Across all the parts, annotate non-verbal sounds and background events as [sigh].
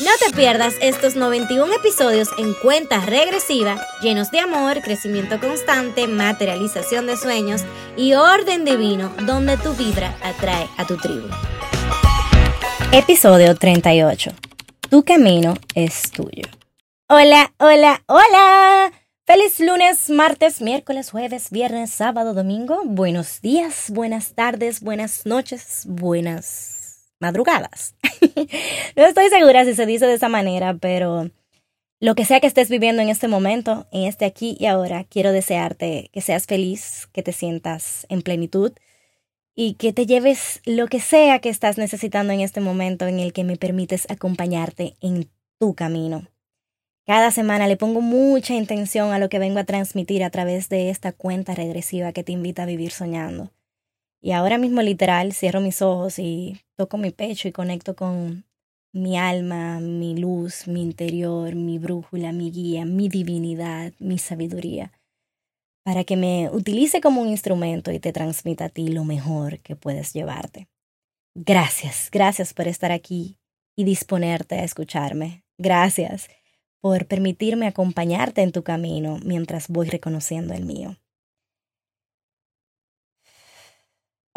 No te pierdas estos 91 episodios en cuenta regresiva, llenos de amor, crecimiento constante, materialización de sueños y orden divino, donde tu vibra atrae a tu tribu. Episodio 38. Tu camino es tuyo. Hola, hola, hola. Feliz lunes, martes, miércoles, jueves, viernes, sábado, domingo. Buenos días, buenas tardes, buenas noches, buenas madrugadas. [laughs] no estoy segura si se dice de esa manera, pero lo que sea que estés viviendo en este momento, en este aquí y ahora, quiero desearte que seas feliz, que te sientas en plenitud y que te lleves lo que sea que estás necesitando en este momento en el que me permites acompañarte en tu camino. Cada semana le pongo mucha intención a lo que vengo a transmitir a través de esta cuenta regresiva que te invita a vivir soñando. Y ahora mismo literal cierro mis ojos y toco mi pecho y conecto con mi alma, mi luz, mi interior, mi brújula, mi guía, mi divinidad, mi sabiduría, para que me utilice como un instrumento y te transmita a ti lo mejor que puedes llevarte. Gracias, gracias por estar aquí y disponerte a escucharme. Gracias por permitirme acompañarte en tu camino mientras voy reconociendo el mío.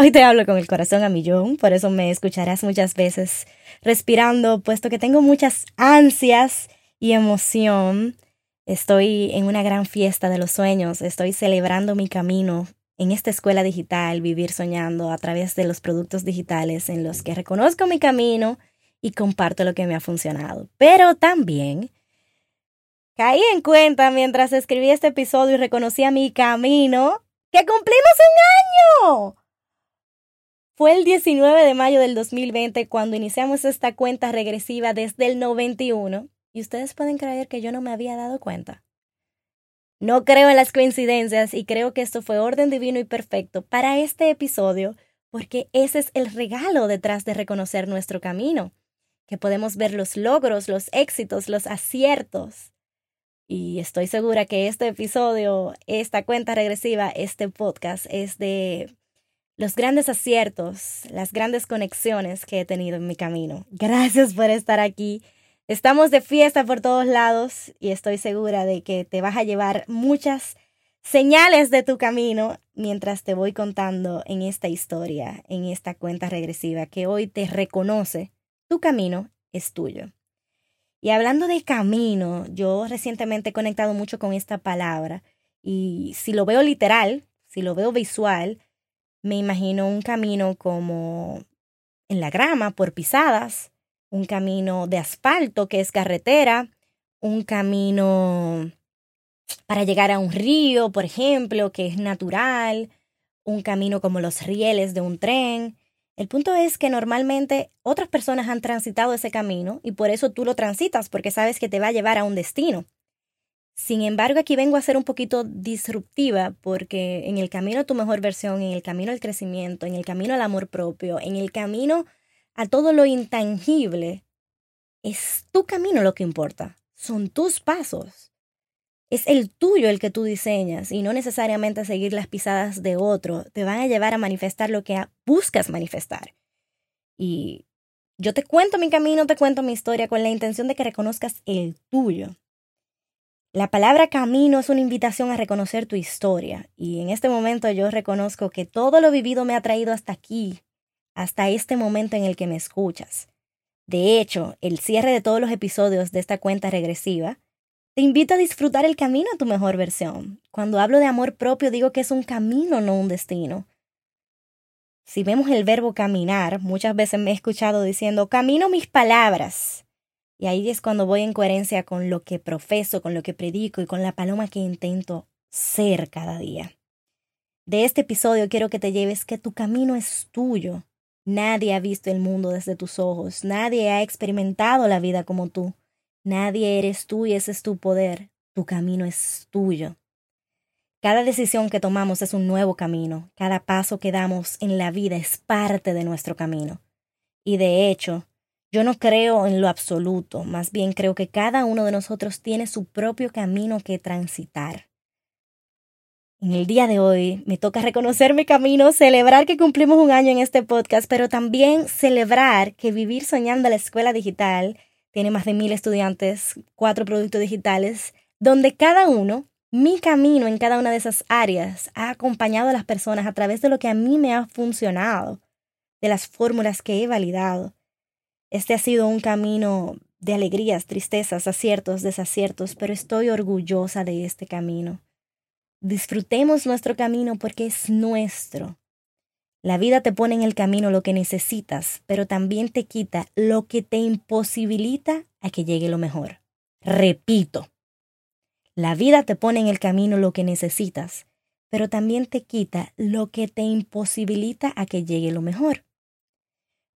Hoy te hablo con el corazón a millón, por eso me escucharás muchas veces respirando, puesto que tengo muchas ansias y emoción. Estoy en una gran fiesta de los sueños, estoy celebrando mi camino en esta escuela digital, vivir soñando a través de los productos digitales en los que reconozco mi camino y comparto lo que me ha funcionado. Pero también caí en cuenta mientras escribí este episodio y reconocía mi camino que cumplimos un año. Fue el 19 de mayo del 2020 cuando iniciamos esta cuenta regresiva desde el 91 y ustedes pueden creer que yo no me había dado cuenta. No creo en las coincidencias y creo que esto fue orden divino y perfecto para este episodio porque ese es el regalo detrás de reconocer nuestro camino, que podemos ver los logros, los éxitos, los aciertos. Y estoy segura que este episodio, esta cuenta regresiva, este podcast es de los grandes aciertos, las grandes conexiones que he tenido en mi camino. Gracias por estar aquí. Estamos de fiesta por todos lados y estoy segura de que te vas a llevar muchas señales de tu camino mientras te voy contando en esta historia, en esta cuenta regresiva que hoy te reconoce. Tu camino es tuyo. Y hablando de camino, yo recientemente he conectado mucho con esta palabra y si lo veo literal, si lo veo visual, me imagino un camino como en la grama, por pisadas, un camino de asfalto que es carretera, un camino para llegar a un río, por ejemplo, que es natural, un camino como los rieles de un tren. El punto es que normalmente otras personas han transitado ese camino y por eso tú lo transitas porque sabes que te va a llevar a un destino. Sin embargo, aquí vengo a ser un poquito disruptiva porque en el camino a tu mejor versión, en el camino al crecimiento, en el camino al amor propio, en el camino a todo lo intangible, es tu camino lo que importa. Son tus pasos. Es el tuyo el que tú diseñas y no necesariamente seguir las pisadas de otro. Te van a llevar a manifestar lo que buscas manifestar. Y yo te cuento mi camino, te cuento mi historia con la intención de que reconozcas el tuyo. La palabra camino es una invitación a reconocer tu historia y en este momento yo reconozco que todo lo vivido me ha traído hasta aquí, hasta este momento en el que me escuchas. De hecho, el cierre de todos los episodios de esta cuenta regresiva te invito a disfrutar el camino a tu mejor versión. Cuando hablo de amor propio digo que es un camino, no un destino. Si vemos el verbo caminar, muchas veces me he escuchado diciendo camino mis palabras. Y ahí es cuando voy en coherencia con lo que profeso, con lo que predico y con la paloma que intento ser cada día. De este episodio quiero que te lleves que tu camino es tuyo. Nadie ha visto el mundo desde tus ojos, nadie ha experimentado la vida como tú. Nadie eres tú y ese es tu poder. Tu camino es tuyo. Cada decisión que tomamos es un nuevo camino. Cada paso que damos en la vida es parte de nuestro camino. Y de hecho, yo no creo en lo absoluto, más bien creo que cada uno de nosotros tiene su propio camino que transitar. En el día de hoy me toca reconocer mi camino, celebrar que cumplimos un año en este podcast, pero también celebrar que Vivir Soñando la Escuela Digital tiene más de mil estudiantes, cuatro productos digitales, donde cada uno mi camino en cada una de esas áreas ha acompañado a las personas a través de lo que a mí me ha funcionado, de las fórmulas que he validado. Este ha sido un camino de alegrías, tristezas, aciertos, desaciertos, pero estoy orgullosa de este camino. Disfrutemos nuestro camino porque es nuestro. La vida te pone en el camino lo que necesitas, pero también te quita lo que te imposibilita a que llegue lo mejor. Repito, la vida te pone en el camino lo que necesitas, pero también te quita lo que te imposibilita a que llegue lo mejor.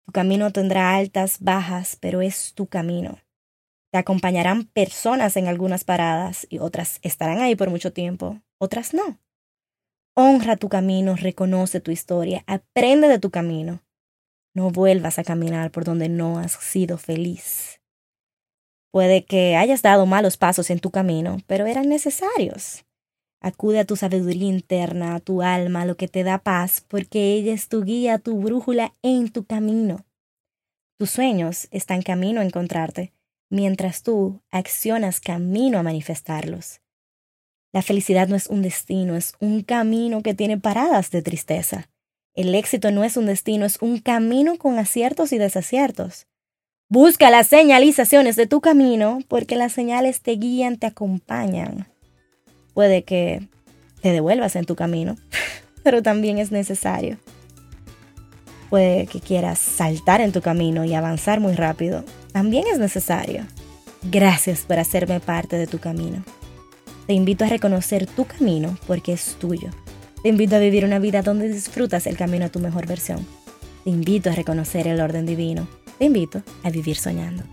Tu camino tendrá altas, bajas, pero es tu camino. Te acompañarán personas en algunas paradas y otras estarán ahí por mucho tiempo, otras no. Honra tu camino, reconoce tu historia, aprende de tu camino. No vuelvas a caminar por donde no has sido feliz. Puede que hayas dado malos pasos en tu camino, pero eran necesarios. Acude a tu sabiduría interna, a tu alma, lo que te da paz, porque ella es tu guía, tu brújula en tu camino. Tus sueños están camino a encontrarte, mientras tú accionas camino a manifestarlos. La felicidad no es un destino, es un camino que tiene paradas de tristeza. El éxito no es un destino, es un camino con aciertos y desaciertos. Busca las señalizaciones de tu camino porque las señales te guían, te acompañan. Puede que te devuelvas en tu camino, [laughs] pero también es necesario. Puede que quieras saltar en tu camino y avanzar muy rápido. También es necesario. Gracias por hacerme parte de tu camino. Te invito a reconocer tu camino porque es tuyo. Te invito a vivir una vida donde disfrutas el camino a tu mejor versión. Te invito a reconocer el orden divino te invito a vivir soñando.